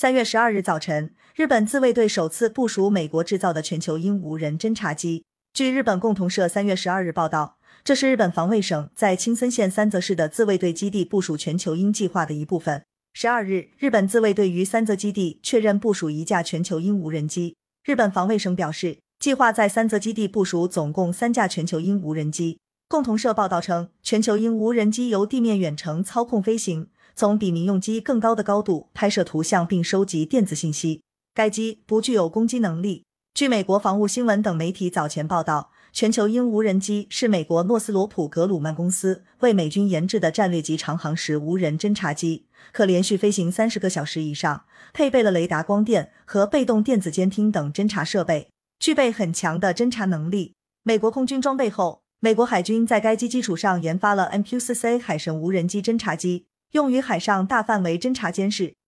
三月十二日早晨，日本自卫队首次部署美国制造的全球鹰无人侦察机。据日本共同社三月十二日报道，这是日本防卫省在青森县三泽市的自卫队基地部署全球鹰计划的一部分。十二日，日本自卫队于三泽基地确认部署一架全球鹰无人机。日本防卫省表示，计划在三泽基地部署总共三架全球鹰无人机。共同社报道称，全球鹰无人机由地面远程操控飞行。从比民用机更高的高度拍摄图像并收集电子信息。该机不具有攻击能力。据美国防务新闻等媒体早前报道，全球鹰无人机是美国诺斯罗普格鲁曼公司为美军研制的战略级长航时无人侦察机，可连续飞行三十个小时以上，配备了雷达、光电和被动电子监听等侦察设备，具备很强的侦察能力。美国空军装备后，美国海军在该机基础上研发了 MQ-4C 海神无人机侦察机。用于海上大范围侦察监视。